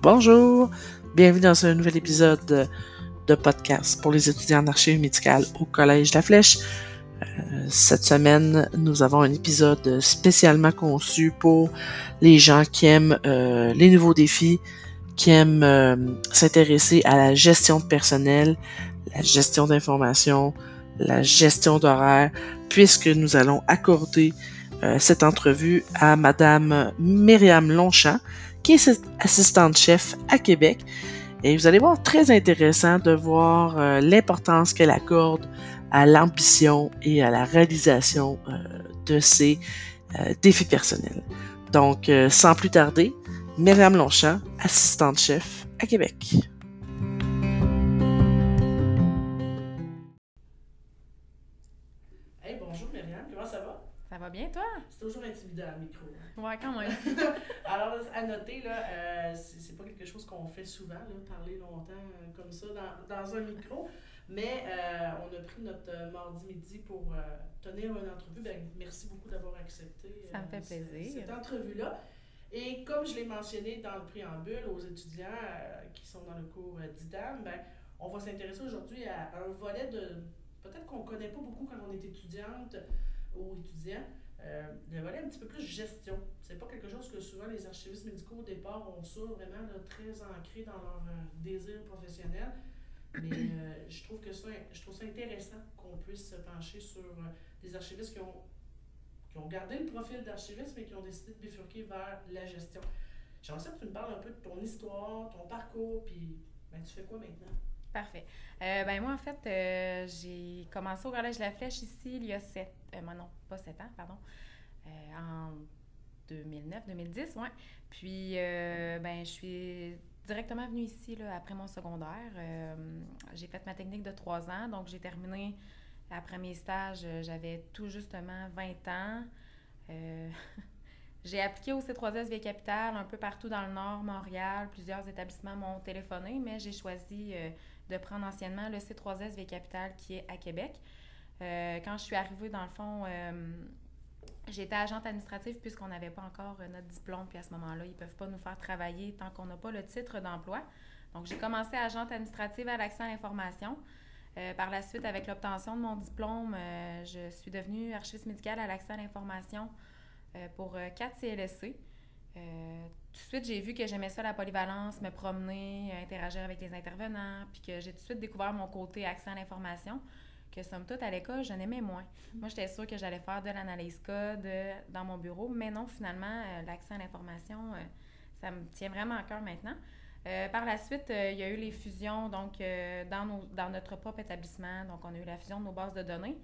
Bonjour, bienvenue dans un nouvel épisode de podcast pour les étudiants en archives médicales au Collège La Flèche. Euh, cette semaine, nous avons un épisode spécialement conçu pour les gens qui aiment euh, les nouveaux défis, qui aiment euh, s'intéresser à la gestion de personnel, la gestion d'informations, la gestion d'horaire, puisque nous allons accorder cette entrevue à Madame Myriam Longchamp, qui est assistante-chef à Québec. Et vous allez voir, très intéressant de voir euh, l'importance qu'elle accorde à l'ambition et à la réalisation euh, de ses euh, défis personnels. Donc, sans plus tarder, Myriam Longchamp, assistante-chef à Québec. Hey, bonjour Myriam, comment ça va? Ça va bien, toi? C'est toujours intimidant, le micro. Ouais, quand même. Alors, à noter, là, euh, c'est pas quelque chose qu'on fait souvent, là, parler longtemps euh, comme ça dans, dans, un micro. Mais euh, on a pris notre euh, mardi midi pour tenir une entrevue. Ben, merci beaucoup d'avoir accepté Ça me fait plaisir. cette entrevue-là. Et comme je l'ai mentionné dans le préambule aux étudiants qui sont dans le cours d'IDAM, ben, on va s'intéresser aujourd'hui à un volet de peut-être qu'on ne connaît pas beaucoup quand on est étudiante ou étudiant, euh, le volet un petit peu plus gestion. C'est pas quelque chose que souvent les archivistes médicaux au départ ont ça vraiment très ancré dans leur euh, désir professionnel. Mais euh, je trouve que ça, je trouve ça intéressant qu'on puisse se pencher sur des archivistes qui ont, qui ont gardé le profil d'archiviste, mais qui ont décidé de bifurquer vers la gestion. J'aimerais ça que tu me parles un peu de ton histoire, ton parcours, puis ben, tu fais quoi maintenant? Parfait. Euh, ben moi, en fait, euh, j'ai commencé au Collège de la Flèche ici il y a sept... Euh, non, pas sept ans, pardon. en 2009-2010, ouais. Puis, ben, je suis directement venue ici là, après mon secondaire. j'ai fait ma technique de trois ans, donc j'ai terminé après mes stages, j'avais tout justement 20 ans. j'ai appliqué au C3S Via Capitale un peu partout dans le Nord, Montréal. Plusieurs établissements m'ont téléphoné, mais j'ai choisi de prendre anciennement le C3S Via Capital qui est à Québec. Euh, quand je suis arrivée, dans le fond, euh, j'étais agente administrative puisqu'on n'avait pas encore euh, notre diplôme. Puis à ce moment-là, ils ne peuvent pas nous faire travailler tant qu'on n'a pas le titre d'emploi. Donc, j'ai commencé agente administrative à l'accès à l'information. par la suite, avec l'obtention de mon diplôme, je suis devenue archiviste médicale à l'accès à l'information pour quatre CLSC. Euh, tout de suite, j'ai vu que j'aimais ça, la polyvalence, me promener, interagir avec les intervenants, puis que j'ai tout de suite découvert mon côté accès à l'information, que somme toute, à l'école, je n'aimais moins. Moi, j'étais sûre que j'allais faire de l'analyse code dans mon bureau, mais non, finalement, euh, l'accès à l'information, euh, ça me tient vraiment à cœur maintenant. par la suite, il y a eu les fusions, donc, dans, nos, dans notre propre établissement. Donc, on a eu la fusion de nos bases de données.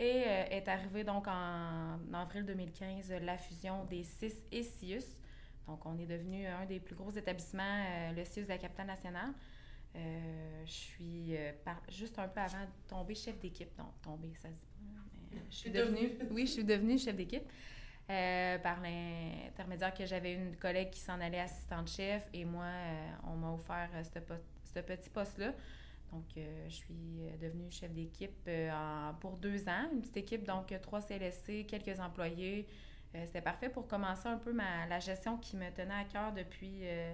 Et est arrivée donc en, en, avril 2015 la fusion des CIS et CIUS. Donc, on est devenu un des plus gros établissements, euh, le CIUS de la capitale nationale. Euh, je suis euh, juste un peu avant de tomber chef d'équipe. Non, tomber, ça se dit pas. je suis devenue, oui, je suis devenue chef d'équipe par l'intermédiaire que j'avais une collègue qui s'en allait assistante chef et moi, on m'a offert ce, petit poste-là. Donc, je suis devenue chef d'équipe pour deux ans, une petite équipe, donc trois CLSC, quelques employés, euh, c'était parfait pour commencer un peu ma, la gestion qui me tenait à cœur depuis euh,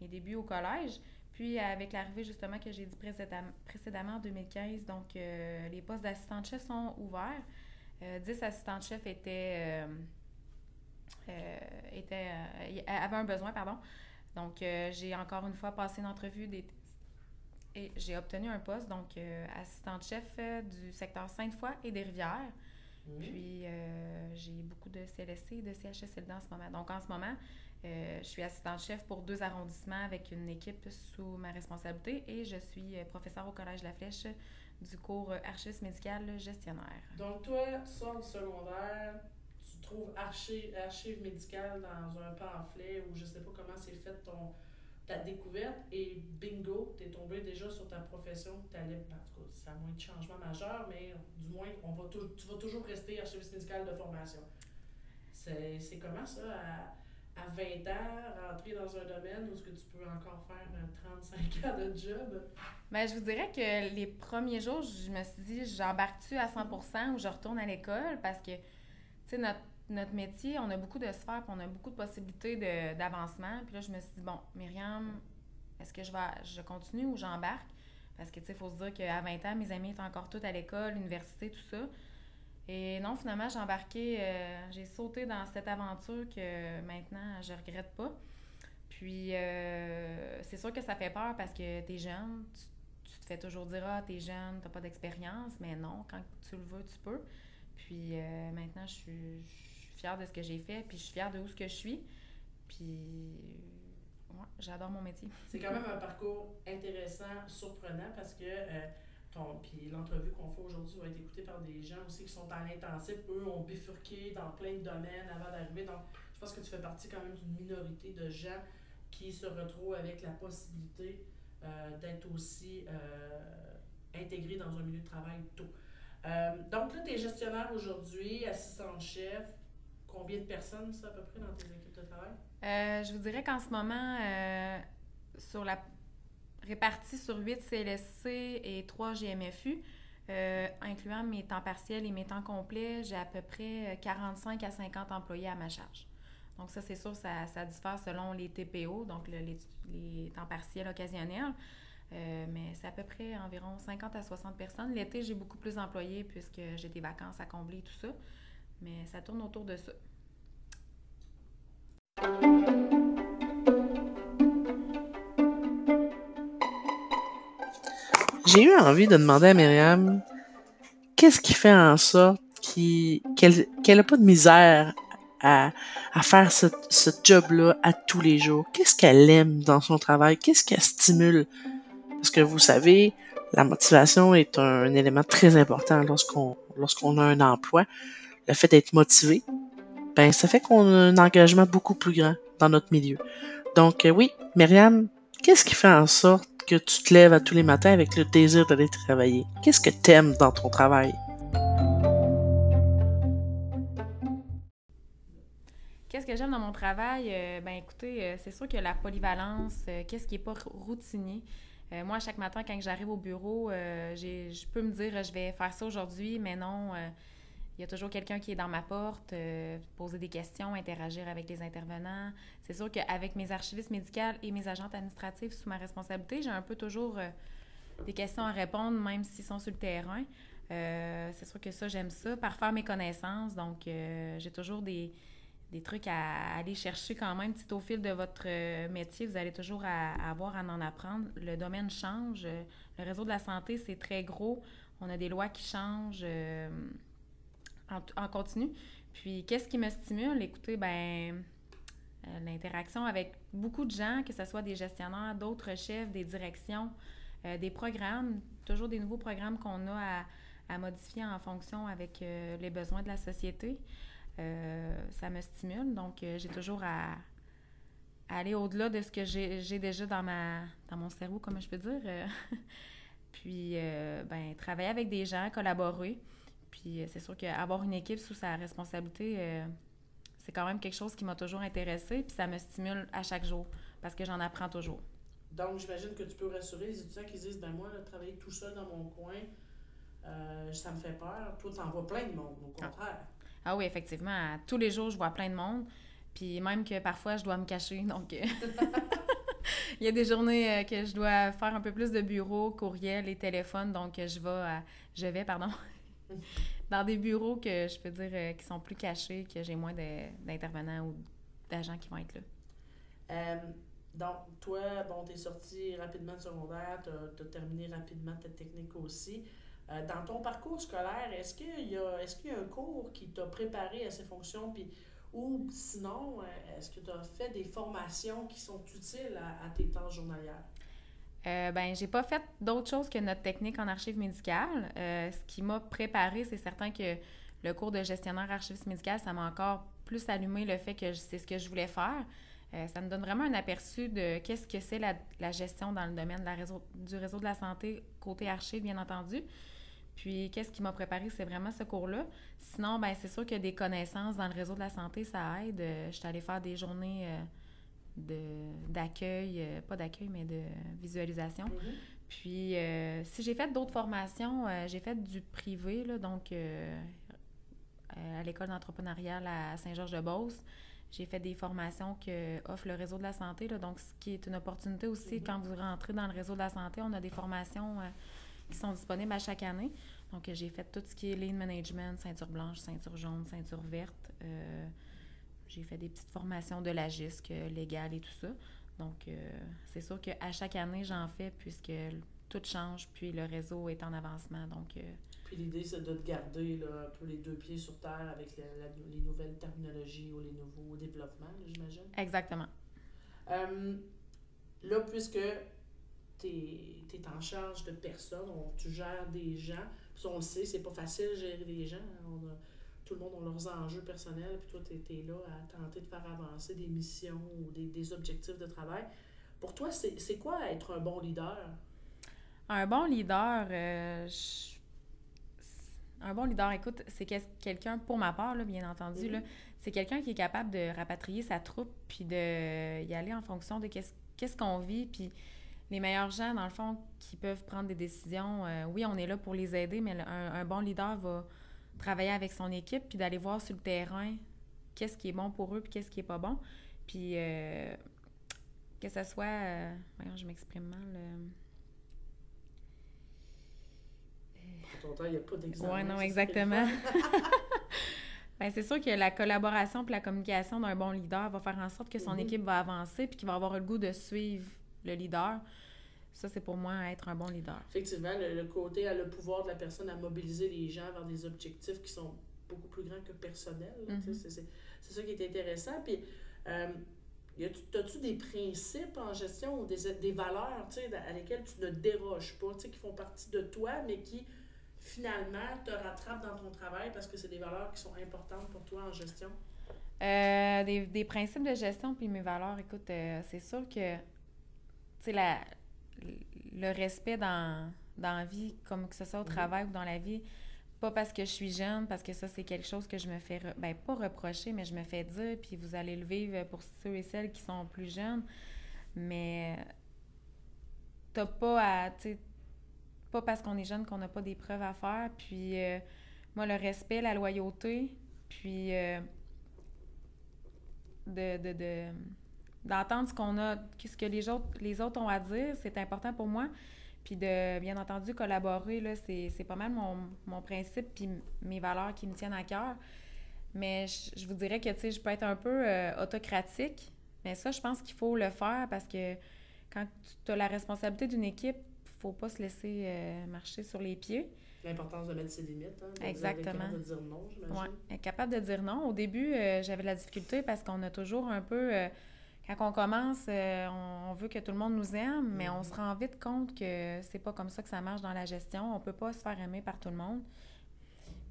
mes débuts au collège. Puis avec l'arrivée justement que j'ai dit précédemment, en 2015, donc euh, les postes d'assistante-chef sont ouverts. 10 assistantes-chefs étaient, étaient avaient un besoin, pardon. Donc j'ai encore une fois passé une entrevue des, et j'ai obtenu un poste, donc assistante-chef du secteur Sainte-Foy et des Rivières. Puis, euh, j'ai beaucoup de CLSC et de CHSLD en ce moment. Donc, en ce moment, euh, je suis assistante-chef pour deux arrondissements avec une équipe sous ma responsabilité et je suis euh, professeure au Collège la Flèche du cours archiviste médical gestionnaire. Donc, toi, tu sors du secondaire, tu trouves archive, archive médicale dans un pamphlet ou je sais pas comment c'est fait ton ta découverte et bingo, tu es tombé déjà sur ta profession que tu allais. En tout cas, ça a moins de changements majeurs, mais du moins, on va tu vas toujours rester archiviste médical de formation. C'est comment ça, à, à 20 ans, rentrer dans un domaine où -ce que tu peux encore faire 35 euh, ans de job? Bien, je vous dirais que les premiers jours, je me suis dit, j'embarque-tu à 100 ou je retourne à l'école? Parce que tu sais, notre, notre métier, on a beaucoup de sphères, puis on a beaucoup de possibilités d'avancement. Puis là, je me suis dit, bon, Myriam, est-ce que je vais je continue ou j'embarque? Parce que, tu sais, il faut se dire qu'à 20 ans, mes amis étaient encore tous à l'école, l'université, tout ça. Et non, finalement, j'ai embarqué, euh, j'ai sauté dans cette aventure que maintenant, je regrette pas. Puis, euh, c'est sûr que ça fait peur parce que t'es jeune, tu, te fais toujours dire Ah, t'es jeune, t'as pas d'expérience, mais non, quand tu le veux, tu peux. Puis, euh, maintenant, je suis, fière de ce que j'ai fait, puis je suis fière de où ce que je suis. Puis, ouais, j'adore mon métier. C'est quand même un parcours intéressant, surprenant parce que. Euh, l'entrevue qu'on fait aujourd'hui va être écoutée par des gens aussi qui sont en intensif. Eux ont bifurqué dans plein de domaines avant d'arriver. Donc, je pense que tu fais partie quand même d'une minorité de gens qui se retrouvent avec la possibilité euh, d'être aussi euh, intégrés dans un milieu de travail tôt. Donc là, tu es gestionnaire aujourd'hui, assistant chef. Combien de personnes, ça, à peu près, dans tes équipes de travail? je vous dirais qu'en ce moment, sur la répartie sur 8 CLSC et 3 GMFU, incluant mes temps partiels et mes temps complets, j'ai à peu près 45 à 50 employés à ma charge. Donc ça, c'est sûr, ça, ça, diffère selon les TPO, donc les, temps partiels occasionnels. Euh, mais c'est à peu près environ 50 à 60 personnes. L'été, j'ai beaucoup plus d'employés puisque j'ai des vacances à combler, tout ça. Mais ça tourne autour de ça. J'ai eu envie de demander à Myriam qu'est-ce qui fait en sorte qu'elle n'a pas de misère à, faire ce, job-là à tous les jours? Qu'est-ce qu'elle aime dans son travail? Qu'est-ce qu'elle stimule? Parce que vous savez, la motivation est un, élément très important lorsqu'on lorsqu'on a un emploi. Le fait d'être motivé, ben ça fait qu'on a un engagement beaucoup plus grand dans notre milieu. Donc euh, oui, Myriam, qu'est-ce qui fait en sorte que tu te lèves à tous les matins avec le désir d'aller travailler? Qu'est-ce que tu aimes dans ton travail? Qu'est-ce que j'aime dans mon travail? Euh, ben écoutez, euh, c'est sûr que la polyvalence, qu'est-ce qui n'est pas routinier? moi, chaque matin, quand j'arrive au bureau, je peux me dire, je vais faire ça aujourd'hui, mais non, il y a toujours quelqu'un qui est dans ma porte, poser des questions, interagir avec les intervenants. C'est sûr qu'avec mes archivistes médicales et mes agentes administratives sous ma responsabilité, j'ai un peu toujours des questions à répondre, même s'ils sont sur le terrain. c'est sûr que ça, j'aime ça. Par faire mes connaissances, donc j'ai toujours des des trucs à aller chercher quand même. Petit au fil de votre euh, métier, vous allez toujours avoir à en apprendre. Le domaine change. Le réseau de la santé, c'est très gros. On a des lois qui changent euh, en, continu. Puis, qu'est-ce qui me stimule? Écoutez, ben euh, l'interaction avec beaucoup de gens, que ce soit des gestionnaires, d'autres chefs, des directions, des programmes, toujours des nouveaux programmes qu'on a à, modifier en fonction avec les besoins de la société. Euh, ça me stimule. Donc, euh, j'ai toujours à, aller au-delà de ce que j'ai déjà dans, ma, dans mon cerveau, comme je peux dire. Euh. puis, ben, travailler avec des gens, collaborer. Puis, c'est sûr qu'avoir une équipe sous sa responsabilité, c'est quand même quelque chose qui m'a toujours intéressée. Puis, ça me stimule à chaque jour parce que j'en apprends toujours. Donc, j'imagine que tu peux rassurer les étudiants qui disent ben moi, travailler tout seul dans mon coin, ça me fait peur. Toi, tu en vois plein de monde, au ah. contraire. Ah oui, effectivement. Tous les jours, je vois plein de monde. Puis même que parfois, je dois me cacher. Donc, euh, il y a des journées euh, que je dois faire un peu plus de bureaux, courriels et téléphones. Donc, je vais, je vais pardon, dans des bureaux que je peux dire euh, qui sont plus cachés, que j'ai moins d'intervenants ou d'agents qui vont être là. donc, toi, bon, tu es sorti rapidement de secondaire, tu as, terminé rapidement ta technique aussi. Euh, dans ton parcours scolaire, est-ce qu'il y, a, est qu'il y a un cours qui t'a préparé à ces fonctions? Puis, ou sinon, euh, est-ce que tu as fait des formations qui sont utiles à, tes tâches journalières? Euh, ben, j'ai pas fait d'autre chose que notre technique en archives médicales. Euh, ce qui m'a préparé, c'est certain que le cours de gestionnaire archiviste médical, ça m'a encore plus allumé le fait que c'est ce que je voulais faire. ça me donne vraiment un aperçu de qu'est-ce que c'est la, gestion dans le domaine du réseau de la santé, côté archives, bien entendu. Puis, qu'est-ce qui m'a préparé, c'est vraiment ce cours-là. Sinon, ben c'est sûr que des connaissances dans le réseau de la santé, ça aide. Euh, je suis allée faire des journées euh, d'accueil, euh, pas d'accueil, mais de visualisation. Mm-hmm. Puis, si j'ai fait d'autres formations, j'ai fait du privé, là, donc à l'école d'entrepreneuriat à Saint-Georges-de-Beauce. J'ai fait des formations que offre le réseau de la santé, donc ce qui est une opportunité aussi mm-hmm. quand vous rentrez dans le réseau de la santé, on a des formations qui sont disponibles à chaque année. Donc j'ai fait tout ce qui est lean management, ceinture blanche, ceinture jaune, ceinture verte. J'ai fait des petites formations de la GISC légale et tout ça. Donc, c'est sûr qu'à chaque année, j'en fais puisque tout change, puis le réseau est en avancement. Donc, euh, Puis l'idée, c'est de te garder là, un peu les deux pieds sur terre avec les nouvelles terminologies ou les nouveaux développements, j'imagine. Exactement. Euh, là, puisque tu es, en charge de personnes, on, tu gères des gens, puis on le sait, c'est pas facile de gérer des gens. Hein. Tout le monde a leurs enjeux personnels, puis toi, tu es, là à tenter de faire avancer des missions ou des, des objectifs de travail. Pour toi, c'est quoi être un bon leader? Un bon leader, euh, un bon leader, écoute, c'est quelqu'un, pour ma part, là, bien entendu, là, c'est quelqu'un qui est capable de rapatrier sa troupe puis de y aller en fonction de qu'est-ce qu'on vit. Puis les meilleurs gens, dans le fond, qui peuvent prendre des décisions, euh, oui, on est là pour les aider, mais un, bon leader va travailler avec son équipe puis d'aller voir sur le terrain qu'est-ce qui est bon pour eux puis qu'est-ce qui est pas bon. Puis euh, que ce soit... voyons, je m'exprime mal il n'y a pas d'exemple. Oui, non, exactement. ben, c'est sûr que la collaboration et la communication d'un bon leader va faire en sorte que son mm-hmm. équipe va avancer puis qu'il va avoir le goût de suivre le leader. Ça, c'est pour moi être un bon leader. Effectivement, le, côté, le pouvoir de la personne à mobiliser les gens vers des objectifs qui sont beaucoup plus grands que personnels. Mm-hmm. C'est ça qui est intéressant. Puis, euh, As-tu des principes en gestion ou des, des valeurs à lesquelles tu ne déroges pas, qui font partie de toi, mais qui finalement te rattrape dans ton travail parce que c'est des valeurs qui sont importantes pour toi en gestion? Euh, des, des, principes de gestion puis mes valeurs, écoute, euh, c'est sûr que, sais, le respect dans, dans la vie, comme que ce soit au travail ou dans la vie, pas parce que je suis jeune, parce que ça, c'est quelque chose que je me fais, ben, pas reprocher, mais je me fais dire, puis vous allez le vivre pour ceux et celles qui sont plus jeunes, mais t'as pas à, tu pas parce qu'on est jeune qu'on n'a pas des preuves à faire. Puis euh, moi, le respect, la loyauté, puis euh, de, d'entendre ce qu'on a, ce que les autres, les autres ont à dire, c'est important pour moi. Puis de, bien entendu, collaborer, là, c'est, pas mal mon, principe puis mes valeurs qui me tiennent à cœur. Mais je, vous dirais que, tu sais, je peux être un peu euh, autocratique, mais ça, je pense qu'il faut le faire parce que quand tu as la responsabilité d'une équipe, faut pas se laisser euh, marcher sur les pieds. L'importance de mettre ses limites. Hein, Exactement. Capable de dire non, j'imagine. Capable de dire non. Au début, euh, j'avais de la difficulté parce qu'on a toujours un peu. Euh, quand on commence, on, veut que tout le monde nous aime, mais on mm-hmm. se rend vite compte que c'est pas comme ça que ça marche dans la gestion. On peut pas se faire aimer par tout le monde.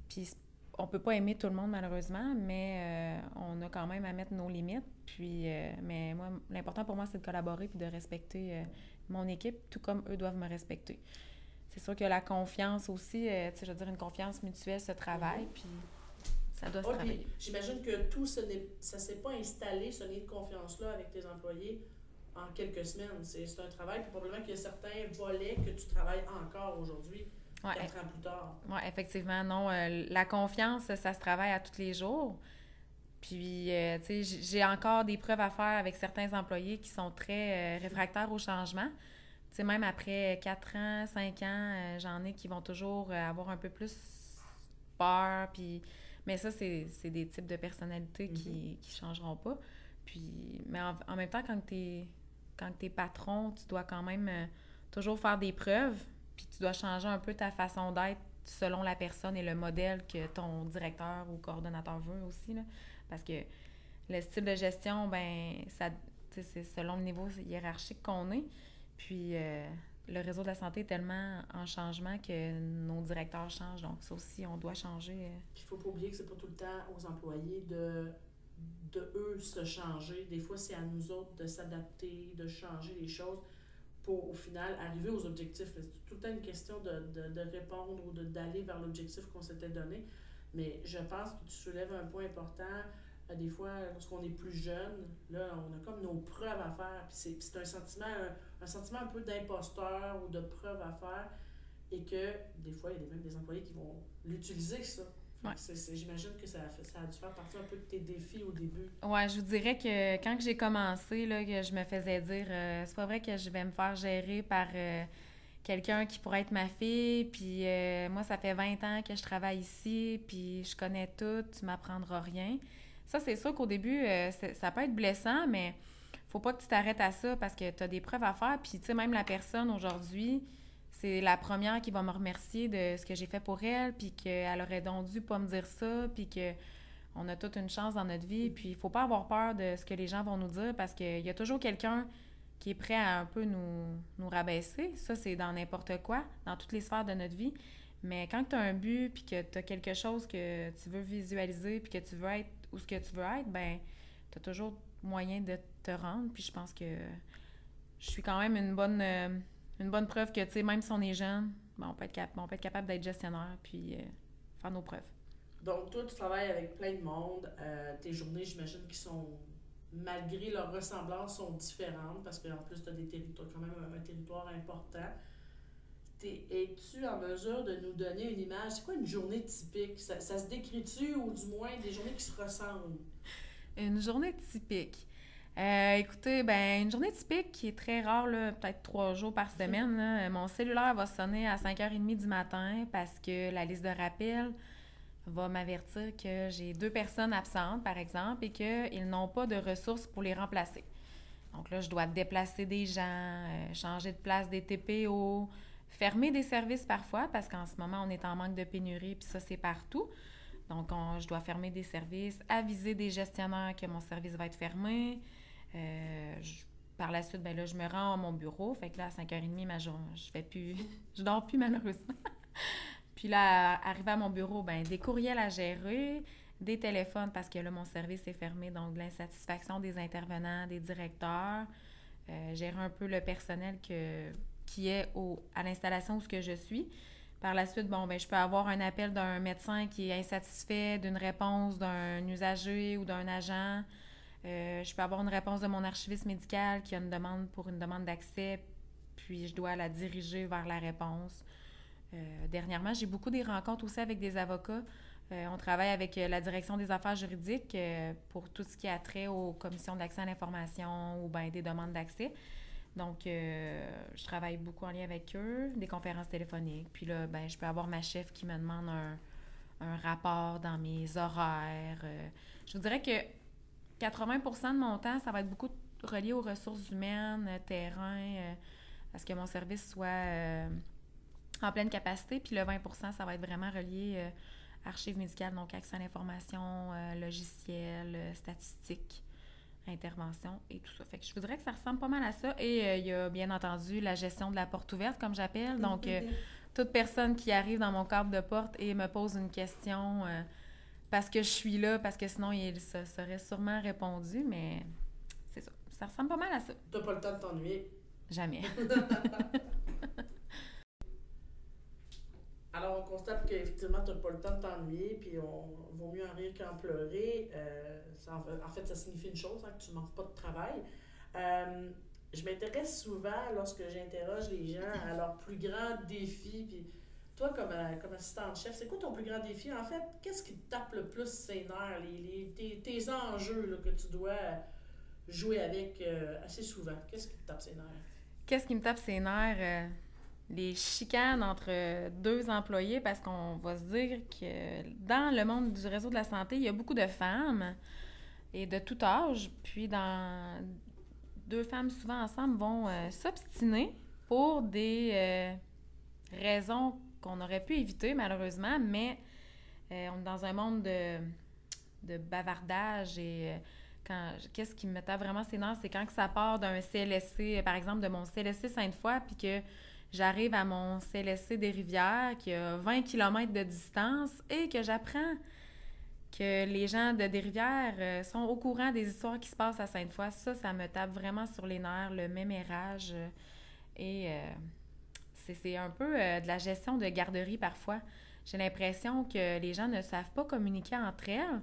Puis on peut pas aimer tout le monde malheureusement, mais on a quand même à mettre nos limites. Puis, mais moi, l'important pour moi, c'est de collaborer puis de respecter mon équipe, tout comme eux doivent me respecter. C'est sûr que la confiance aussi, euh, tu sais, je veux dire, une confiance mutuelle se travaille, mhm. puis ça doit se travailler. J'imagine que tout ça ne s'est pas installé, ce nid de confiance-là, avec tes employés en quelques semaines. C'est un travail, puis probablement qu'il y a certains volets que tu travailles encore aujourd'hui. quatre ans plus tard. Oui, effectivement. Non, euh, la confiance, ça se travaille à tous les jours. Puis, euh, tu sais, j'ai encore des preuves à faire avec certains employés qui sont très euh, réfractaires au changement. Tu sais, même après 4 ans, 5 ans, j'en ai qui vont toujours avoir un peu plus peur. Puis, mais ça, c'est des types de personnalités qui ne mm-hmm. changeront pas. Puis, mais en, même temps, quand tu es, quand es patron, tu dois quand même toujours faire des preuves. Puis, tu dois changer un peu ta façon d'être selon la personne et le modèle que ton directeur ou coordonnateur veut aussi. Là. Parce que le style de gestion, ben ça c'est selon le niveau hiérarchique qu'on est. Puis euh, le réseau de la santé est tellement en changement que nos directeurs changent. Donc ça aussi, on doit changer. Puis il faut pas oublier que c'est pas tout le temps aux employés de, de eux se changer. Des fois, c'est à nous autres de s'adapter, de changer les choses pour au final arriver aux objectifs. C'est tout le temps une question de, de, de répondre ou d'aller vers l'objectif qu'on s'était donné. Mais je pense que tu soulèves un point important. Des fois, lorsqu'on est plus jeune, là, on a comme nos preuves à faire. Puis c'est un sentiment, un, sentiment un peu d'imposteur ou de preuve à faire. Et que des fois, il y a même des employés qui vont l'utiliser, ça. J'imagine que ça a, ça a dû faire partie un peu de tes défis au début. Ouais, je vous dirais que quand j'ai commencé, là, que je me faisais dire euh, c'est pas vrai que je vais me faire gérer par euh, quelqu'un qui pourrait être ma fille, puis euh, moi, ça fait 20 ans que je travaille ici, puis je connais tout, tu m'apprendras rien. Ça, c'est sûr qu'au début, ça peut être blessant, mais faut pas que tu t'arrêtes à ça parce que tu as des preuves à faire. Puis, tu sais, même la personne aujourd'hui, c'est la première qui va me remercier de ce que j'ai fait pour elle, puis qu'elle aurait donc dû pas me dire ça, puis que on a toute une chance dans notre vie. Puis il faut pas avoir peur de ce que les gens vont nous dire parce qu'il y a toujours quelqu'un qui est prêt à un peu nous, nous rabaisser. Ça, c'est dans n'importe quoi, dans toutes les sphères de notre vie. Mais quand tu as un but, puis que tu as quelque chose que tu veux visualiser, puis que tu veux être où ce que tu veux être, ben tu as toujours moyen de te rendre. Puis je pense que je suis quand même une bonne... Euh, une bonne preuve que, tu sais, même si on est jeune, ben, on, peut être on peut être capable d'être gestionnaire puis euh, faire nos preuves. Donc, toi, tu travailles avec plein de monde. Euh, tes journées, j'imagine, qui sont, malgré leur ressemblance, sont différentes parce qu'en plus, tu as des territoires, quand même un, territoire important. Es-tu en mesure de nous donner une image? C'est quoi une journée typique? Ça, ça se décrit-tu ou du moins des journées qui se ressemblent? Une journée typique. Euh, écoutez, ben une journée typique qui est très rare, peut-être trois jours par semaine. mon cellulaire va sonner à 5h30 du matin parce que la liste de rappel va m'avertir que j'ai deux personnes absentes, par exemple, et qu'ils n'ont pas de ressources pour les remplacer. Donc là, je dois déplacer des gens, euh, changer de place des TPO, fermer des services parfois, parce qu'en ce moment, on est en manque de pénurie, puis ça, c'est partout. Donc, je dois fermer des services, aviser des gestionnaires que mon service va être fermé, euh, par la suite, ben là, je me rends à mon bureau. Fait que là, à 5h30, ma journée, je fais plus. je dors plus, malheureusement. Puis là, arrivé à mon bureau, ben des courriels à gérer, des téléphones parce que là, mon service est fermé, donc l'insatisfaction des intervenants, des directeurs. Euh, gérer un peu le personnel que, qui est au, à l'installation où ce que je suis. Par la suite, bon, ben, je peux avoir un appel d'un médecin qui est insatisfait d'une réponse d'un usager ou d'un agent. Euh, je peux avoir une réponse de mon archiviste médical qui a une demande pour une demande d'accès, puis je dois la diriger vers la réponse. Euh, dernièrement, j'ai beaucoup des rencontres aussi avec des avocats. Euh, on travaille avec la direction des affaires juridiques pour tout ce qui a trait aux commissions d'accès à l'information ou des demandes d'accès. Donc, je travaille beaucoup en lien avec eux, des conférences téléphoniques. Puis là, ben, je peux avoir ma chef qui me demande un, un rapport dans mes horaires. je vous dirais que 80% de mon temps, ça va être beaucoup relié aux ressources humaines, euh, terrain, euh, à ce que mon service soit euh, en pleine capacité. Puis le 20% ça va être vraiment relié archives médicales, donc accès à l'information, logiciel, statistique, intervention et tout ça. Fait que je voudrais que ça ressemble pas mal à ça. Et il y a bien entendu la gestion de la porte ouverte, comme j'appelle. Donc, toute personne qui arrive dans mon cadre de porte et me pose une question parce que je suis là, parce que sinon, il se serait sûrement répondu, mais c'est ça. Ça ressemble pas mal à ça. T'as pas le temps de t'ennuyer? Jamais. Alors, on constate qu'effectivement, tu n'as pas le temps de t'ennuyer, puis on vaut mieux en rire qu'en pleurer. Euh, en fait, ça signifie une chose, hein, que tu ne manques pas de travail. Euh, je m'intéresse souvent, lorsque j'interroge les gens, à leurs plus grands défis, puis toi, comme, euh, comme assistante-chef, c'est quoi ton plus grand défi? En fait, qu'est-ce qui te tape le plus ses nerfs, les, tes, tes, enjeux que tu dois jouer avec assez souvent? Qu'est-ce qui te tape ses nerfs? Qu'est-ce qui me tape ses nerfs? Euh, les chicanes entre deux employés, parce qu'on va se dire que dans le monde du réseau de la santé, il y a beaucoup de femmes et de tout âge. Puis, dans deux femmes souvent ensemble vont s'obstiner pour des raisons qu'on aurait pu éviter malheureusement, mais euh, on est dans un monde de, de bavardage et euh, qu'est-ce qui me tape vraiment ses c'est quand que ça part d'un CLSC, par exemple de mon CLSC Sainte-Foy, puis que j'arrive à mon CLSC des Rivières qui a 20 km de distance et que j'apprends que les gens de Des-Rivières euh, sont au courant des histoires qui se passent à Sainte-Foy. Ça, ça me tape vraiment sur les nerfs, le mémérage. et c'est un peu euh, de la gestion de garderie parfois. J'ai l'impression que les gens ne savent pas communiquer entre elles.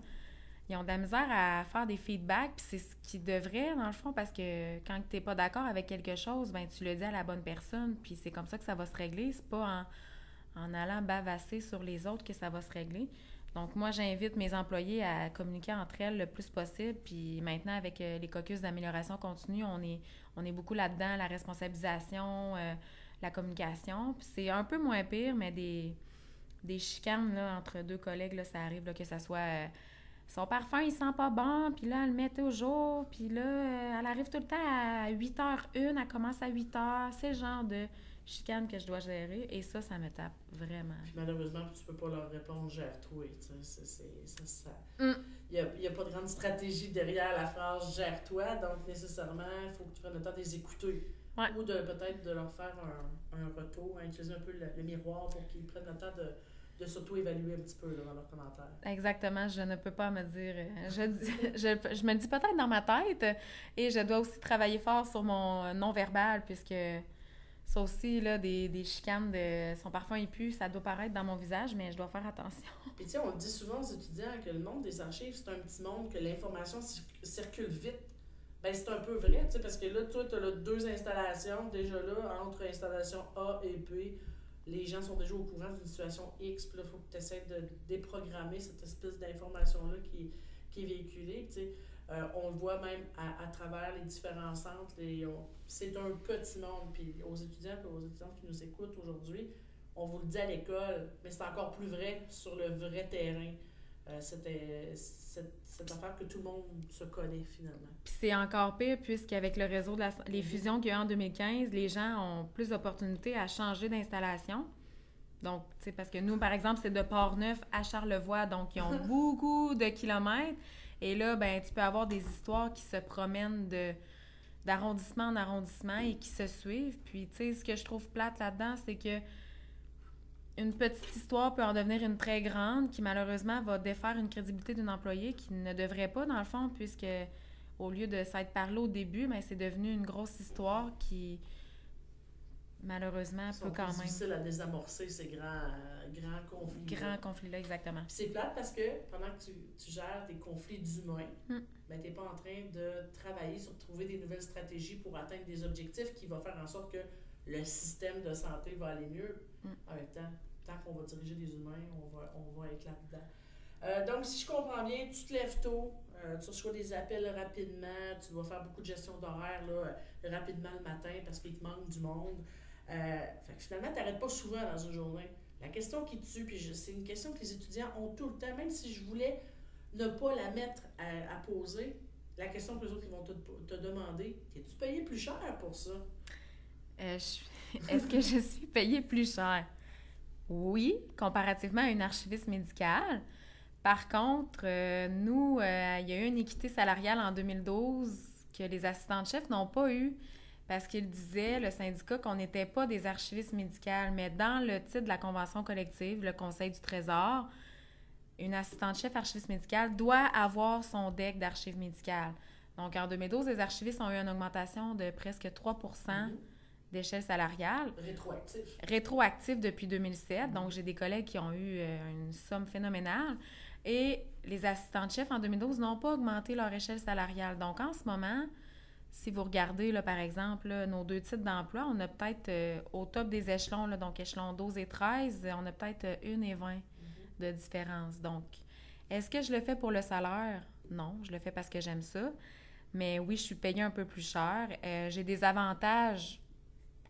Ils ont de la misère à faire des feedbacks, puis c'est ce qui devrait, dans le fond, parce que quand tu n'es pas d'accord avec quelque chose, ben tu le dis à la bonne personne, puis c'est comme ça que ça va se régler. C'est pas en, allant bavasser sur les autres que ça va se régler. Donc, moi, j'invite mes employés à communiquer entre elles le plus possible. Puis maintenant, avec euh, les caucus d'amélioration continue, on est, on est beaucoup là-dedans, la responsabilisation, euh, la communication. Puis c'est un peu moins pire, mais des, des chicanes là, entre deux collègues, là, ça arrive que ça soit... euh, son parfum, il sent pas bon, puis là, elle le met toujours, puis là, euh, elle arrive tout le temps à 8h01, elle commence à 8h. C'est le genre de chicane que je dois gérer, et ça, ça me tape vraiment. Puis malheureusement, tu peux pas leur répondre gère-toi. tu sais, c'est- ça- Mm. Il n'y a, pas de grande stratégie derrière la phrase gère-toi, donc nécessairement, il faut que tu prennes le temps de les écouter. Ouais. Ou de peut-être de leur faire un, un retour, hein, utiliser un peu le, le miroir pour qu'ils prennent le temps de, de s'auto-évaluer un petit peu là, dans leurs commentaires. Exactement, je ne peux pas me dire. Je, dis- je, je me dis peut-être dans ma tête et je dois aussi travailler fort sur mon non-verbal puisque ça aussi, là, des, des chicanes de son parfum est pu, ça doit paraître dans mon visage, mais je dois faire attention. Puis tu sais, on le dit souvent aux étudiants que le monde des archives, c'est un petit monde, que l'information cir- circule vite. Ben c'est un peu vrai, tu sais, parce que là, toi, tu as deux installations, déjà là, entre installation A et B, les gens sont déjà au courant d'une situation X, puis il faut que tu essaies de déprogrammer cette espèce d'information-là qui, qui est véhiculée. Euh, on le voit même à, travers les différents centres, c'est un petit monde, puis aux étudiants, aux qui nous écoutent aujourd'hui, on vous le dit à l'école, mais c'est encore plus vrai sur le vrai terrain. Euh, c'était cette, cette affaire que tout le monde se connaît finalement. Puis c'est encore pire puisqu'avec le réseau de la, les fusions qu'il y a eu en 2015, les gens ont plus d'opportunités à changer d'installation. Donc, tu sais, parce que nous, par exemple, c'est de Port-Neuf à Charlevoix, donc ils ont beaucoup de kilomètres. Et là, ben, tu peux avoir des histoires qui se promènent de d'arrondissement en arrondissement et qui se suivent. Puis, tu sais, ce que je trouve plate là-dedans, c'est que une petite histoire peut en devenir une très grande qui, malheureusement, va défaire une crédibilité d'un employé qui ne devrait pas, dans le fond, puisque au lieu de s'être parlé au début, ben, c'est devenu une grosse histoire qui, malheureusement, C'est peut quand même... difficile à désamorcer ces grands, euh, grands conflits. Grand conflit-là, exactement. C'est plate parce que pendant que tu, tu gères des conflits d'humains, Mm. ben, tu n'es pas en train de travailler sur trouver des nouvelles stratégies pour atteindre des objectifs qui vont faire en sorte que le système de santé va aller mieux. Mm. En même temps, tant qu'on va diriger des humains, on va, on va être là-dedans. Euh, donc, si je comprends bien, tu te lèves tôt, euh, tu reçois des appels rapidement, tu dois faire beaucoup de gestion d'horaire euh, rapidement le matin parce qu'il te manque du monde. Fait que finalement, tu n'arrêtes pas souvent dans une journée. La question qui tue, puis c'est une question que les étudiants ont tout le temps, même si je voulais ne pas la mettre à, poser, la question que les autres vont te, te demander, es-tu payé plus cher pour ça? Est-ce que je suis payée plus cher? Oui, comparativement à une archiviste médicale. Par contre, euh, nous, euh, il y a eu une équité salariale en 2012 que les assistants de chef n'ont pas eu parce qu'ils disaient, le syndicat, qu'on n'était pas des archivistes médicales. Mais dans le titre de la convention collective, le Conseil du Trésor, une assistante chef archiviste médicale doit avoir son DEC d'archives médicales. Donc, en 2012, les archivistes ont eu une augmentation de presque 3 Mhm. D'échelle salariale, Rétroactif. rétroactive depuis 2007. Donc, j'ai des collègues qui ont eu euh, une somme phénoménale. Et les assistants de chef en 2012 n'ont pas augmenté leur échelle salariale. Donc, en ce moment, si vous regardez, là, par exemple, là, nos deux titres d'emploi, on a peut-être euh, au top des échelons, là, donc échelon 12 et 13, on a peut-être euh, 1 et 20 de différence. Donc, est-ce que je le fais pour le salaire? Non, je le fais parce que j'aime ça. Mais oui, je suis payée un peu plus cher. Euh, j'ai des avantages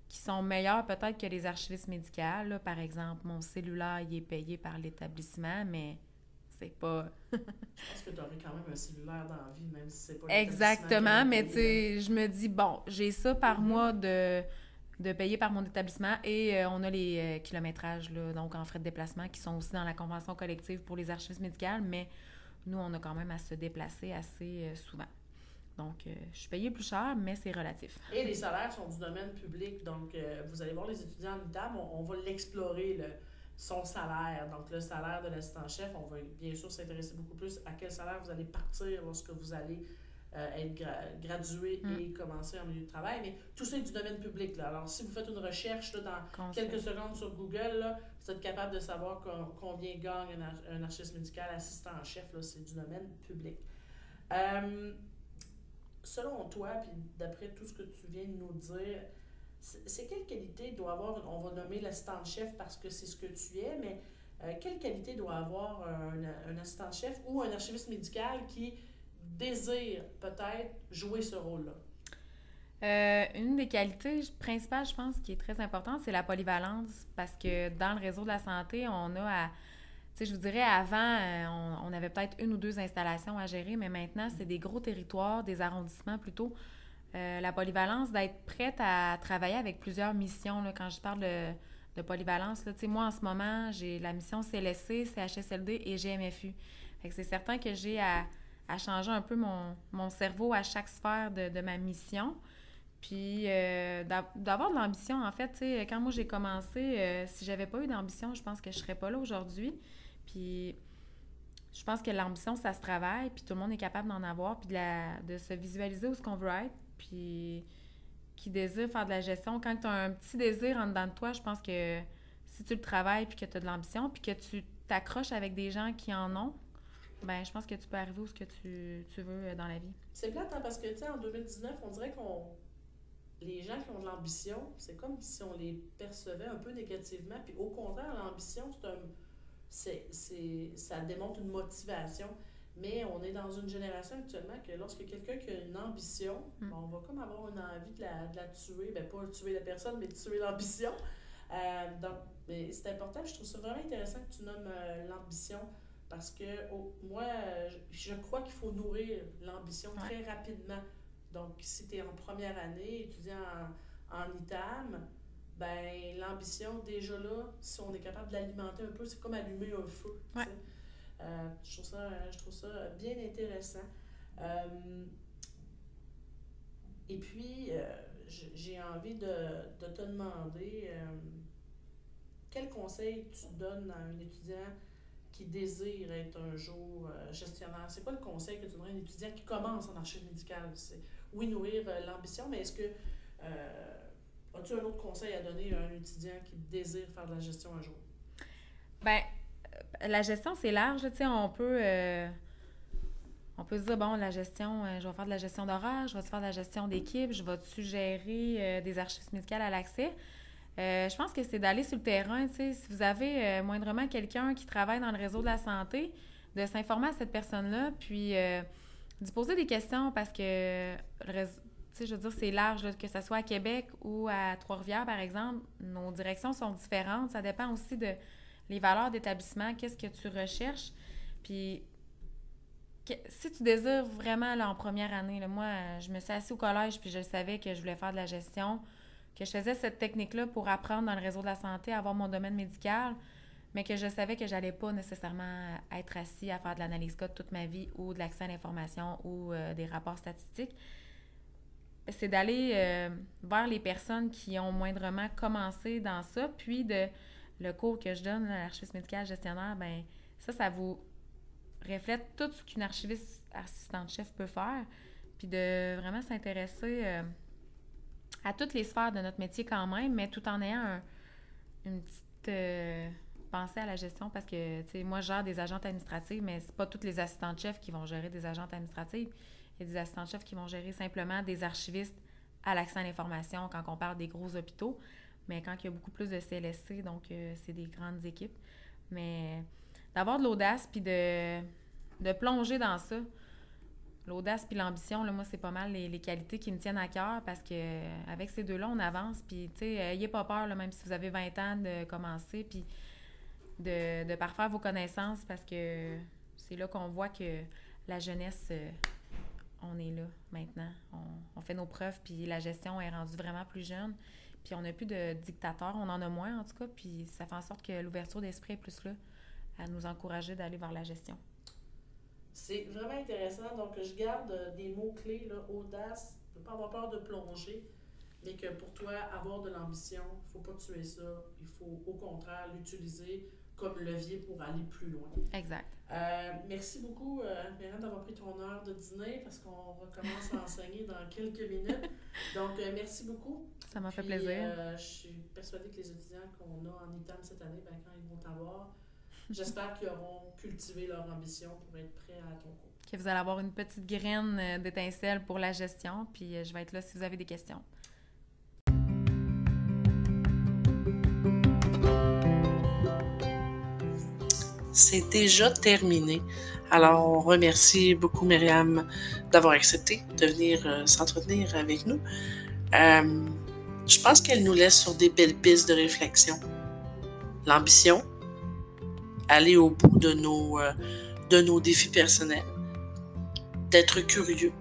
qui sont meilleurs peut-être que les archivistes médicales. là. Par exemple, mon cellulaire, il est payé par l'établissement, mais c'est pas... Je pense que tu aurais quand même un cellulaire dans la vie, même si c'est pas Exactement, mais tu sais, je me dis, bon, j'ai ça par Mhm. mois de, de payer par mon établissement et euh, on a les euh, kilométrages, là, donc en frais de déplacement, qui sont aussi dans la convention collective pour les archivistes médicales, mais nous, on a quand même à se déplacer assez euh, souvent. Donc, euh, je suis payée plus cher, mais c'est relatif. Et les salaires sont du domaine public, donc euh, vous allez voir les étudiants en table, on, on va l'explorer, le- son salaire. Donc le salaire de l'assistant-chef, on va bien sûr s'intéresser beaucoup plus à quel salaire vous allez partir lorsque vous allez euh, être gra- gradué Mm. et commencer en milieu de travail. Mais tout ça est du domaine public. Là. Alors si vous faites une recherche là, dans Conseil. quelques secondes sur Google, là, vous êtes capable de savoir com- combien gagne un, ar- un archiviste médical assistant-chef. C'est du domaine public. Euh, selon toi, puis d'après tout ce que tu viens de nous dire, c'est quelle qualité doit avoir, on va nommer l'assistant-chef parce que c'est ce que tu es, mais euh, quelle qualité doit avoir un, assistant-chef ou un archiviste médical qui désire peut-être jouer ce rôle-là? Euh, une des qualités principales, je pense, qui est très importante, c'est la polyvalence parce que dans le réseau de la santé, on a à. Sais, je vous dirais, avant, euh, on, avait peut-être une ou deux installations à gérer, mais maintenant, c'est des gros territoires, des arrondissements plutôt. la polyvalence, d'être prête à travailler avec plusieurs missions. Là, quand je parle de de polyvalence. Là. Moi, en ce moment, j'ai la mission CLSC, CHSLD et GMFU. c'est certain que j'ai à, changer un peu mon, cerveau à chaque sphère de, ma mission. Puis euh, d'avoir de l'ambition, en fait, quand moi j'ai commencé, euh, si j'avais pas eu d'ambition, je pense que je serais pas là aujourd'hui. Puis je pense que l'ambition, ça se travaille, puis tout le monde est capable d'en avoir, puis de, de se visualiser où ce qu'on veut être. Puis qui désire faire de la gestion, quand tu as un petit désir en dedans de toi, je pense que si tu le travailles puis que tu as de l'ambition puis que tu t'accroches avec des gens qui en ont, ben je pense que tu peux arriver où ce que tu, tu veux euh, dans la vie. C'est plate, hein, parce que, tu sais, en 2019, on dirait qu'on... Les gens qui ont de l'ambition, c'est comme si on les percevait un peu négativement. Puis au contraire, l'ambition, c'est un... C'est, ça démontre une motivation. Mais on est dans une génération actuellement que lorsque quelqu'un qui a une ambition, hmm. on va comme avoir une envie de la, de la tuer. Ben, pas tuer la personne, mais de tuer l'ambition. Euh, donc, mais c'est important. Je trouve ça vraiment intéressant que tu nommes euh, l'ambition parce que moi, je, crois qu'il faut nourrir l'ambition très rapidement. Donc, si tu es en première année, étudiant en, en ITAM, ben l'ambition, déjà là, si on est capable de l'alimenter un peu, c'est comme allumer un feu. Euh, je, trouve ça, je trouve ça bien intéressant. Euh, et puis, euh, j'ai envie de, de, te demander quel conseil tu donnes à un étudiant qui désire être un jour gestionnaire? C'est quoi le conseil que tu donnerais à un étudiant qui commence en archive médicale? C'est, oui, nourrir l'ambition, mais est-ce que as-tu un autre conseil à donner à un étudiant qui désire faire de la gestion un jour? Ben, la gestion, c'est large. Tu sais, on peut... Euh, on peut se dire, bon, la gestion, euh, je vais faire de la gestion d'horaire, je vais faire de la gestion d'équipe, je vais suggérer euh, des archives médicales à l'accès? je pense que c'est d'aller sur le terrain, tu sais, si vous avez moindrement quelqu'un qui travaille dans le réseau de la santé, de s'informer à cette personne-là, puis d'y poser des questions parce que, tu sais, je veux dire, c'est large, que ce soit à Québec ou à Trois-Rivières, par exemple, nos directions sont différentes. Ça dépend aussi de les valeurs d'établissement, qu'est-ce que tu recherches. Puis, si tu désires vraiment en première année, moi, je me suis assise au collège puis je savais que je voulais faire de la gestion, que je faisais cette technique-là pour apprendre dans le réseau de la santé, avoir mon domaine médical, mais que je savais que j'allais pas nécessairement être assis à faire de l'analyse code toute ma vie ou de l'accès à l'information ou euh, des rapports statistiques. C'est d'aller euh, vers les personnes qui ont moindrement commencé dans ça, puis de le cours que je donne, l'archiviste médical gestionnaire, ben ça, ça vous reflète tout ce qu'une archiviste assistante-chef peut faire, puis de vraiment s'intéresser euh, à toutes les sphères de notre métier quand même, mais tout en ayant une petite euh, pensée à la gestion parce que, tu sais, moi, je gère des agentes administratives, mais c'est pas toutes les assistantes-chefs qui vont gérer des agentes administratives. Il y a des assistantes-chefs qui vont gérer simplement des archivistes à l'accès à l'information quand on parle des gros hôpitaux mais quand il y a beaucoup plus de CLSC, donc euh, c'est des grandes équipes. Mais d'avoir de l'audace puis de, de plonger dans ça. L'audace puis l'ambition, là, moi, c'est pas mal les, qualités qui me tiennent à cœur parce que avec ces deux-là, on avance. Puis, tu sais, ayez pas peur, même si vous avez 20 ans, de commencer, puis de, de parfaire vos connaissances parce que c'est là qu'on voit que la jeunesse, euh, on est là maintenant. On, fait nos preuves, puis la gestion est rendue vraiment plus jeune. Puis on n'a plus de dictateurs, on en a moins en tout cas, puis ça fait en sorte que l'ouverture d'esprit est plus là à nous encourager d'aller vers la gestion. C'est vraiment intéressant. Donc, je garde euh, des mots-clés, là, audace, ne pas avoir peur de plonger, mais que pour toi, avoir de l'ambition, il ne faut pas tuer ça. Il faut au contraire l'utiliser comme levier pour aller plus loin. Exact. Euh, merci beaucoup, euh, d'avoir pris ton heure de dîner parce qu'on recommence à enseigner dans quelques minutes. Donc, euh, merci beaucoup. Ça m'a fait plaisir. Euh, je suis persuadée que les étudiants qu'on a en ITAM cette année, ben, quand ils vont t'avoir, j'espère qu'ils auront cultivé leur ambition pour être prêts à ton cours. Que vous allez avoir une petite graine d'étincelle pour la gestion, puis je vais être là si vous avez des questions. C'est déjà terminé. Alors, on remercie beaucoup Myriam d'avoir accepté de venir euh, s'entretenir avec nous. Euh, je pense qu'elle nous laisse sur des belles pistes de réflexion. L'ambition, aller au bout de nos, euh, de nos défis personnels, d'être curieux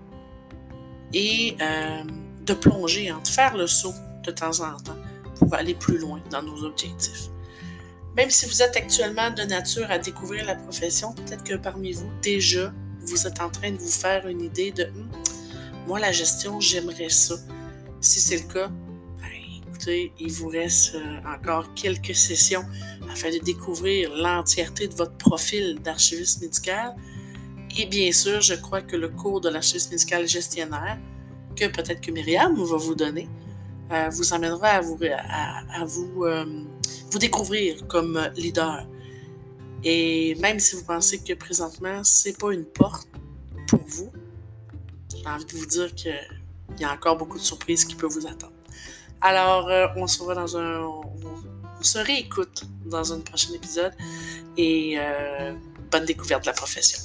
et de plonger, de faire le saut de temps en temps pour aller plus loin dans nos objectifs. Même si vous êtes actuellement de nature à découvrir la profession, peut-être que parmi vous, déjà, vous êtes en train de vous faire une idée de hum, moi, la gestion, j'aimerais ça. Si c'est le cas, ben, écoutez, il vous reste euh, encore quelques sessions afin de découvrir l'entièreté de votre profil d'archiviste médical. Et bien sûr, je crois que le cours de l'archiviste médical gestionnaire, que peut-être que Myriam va vous donner, euh, vous amènera à vous, à, vous euh, vous découvrir comme leader. Et même si vous pensez que présentement, c'est pas une porte pour vous, j'ai envie de vous dire qu'il y a encore beaucoup de surprises qui peuvent vous attendre. Alors, euh, on se revoit dans un. On, se réécoute dans un prochain épisode et bonne découverte de la profession.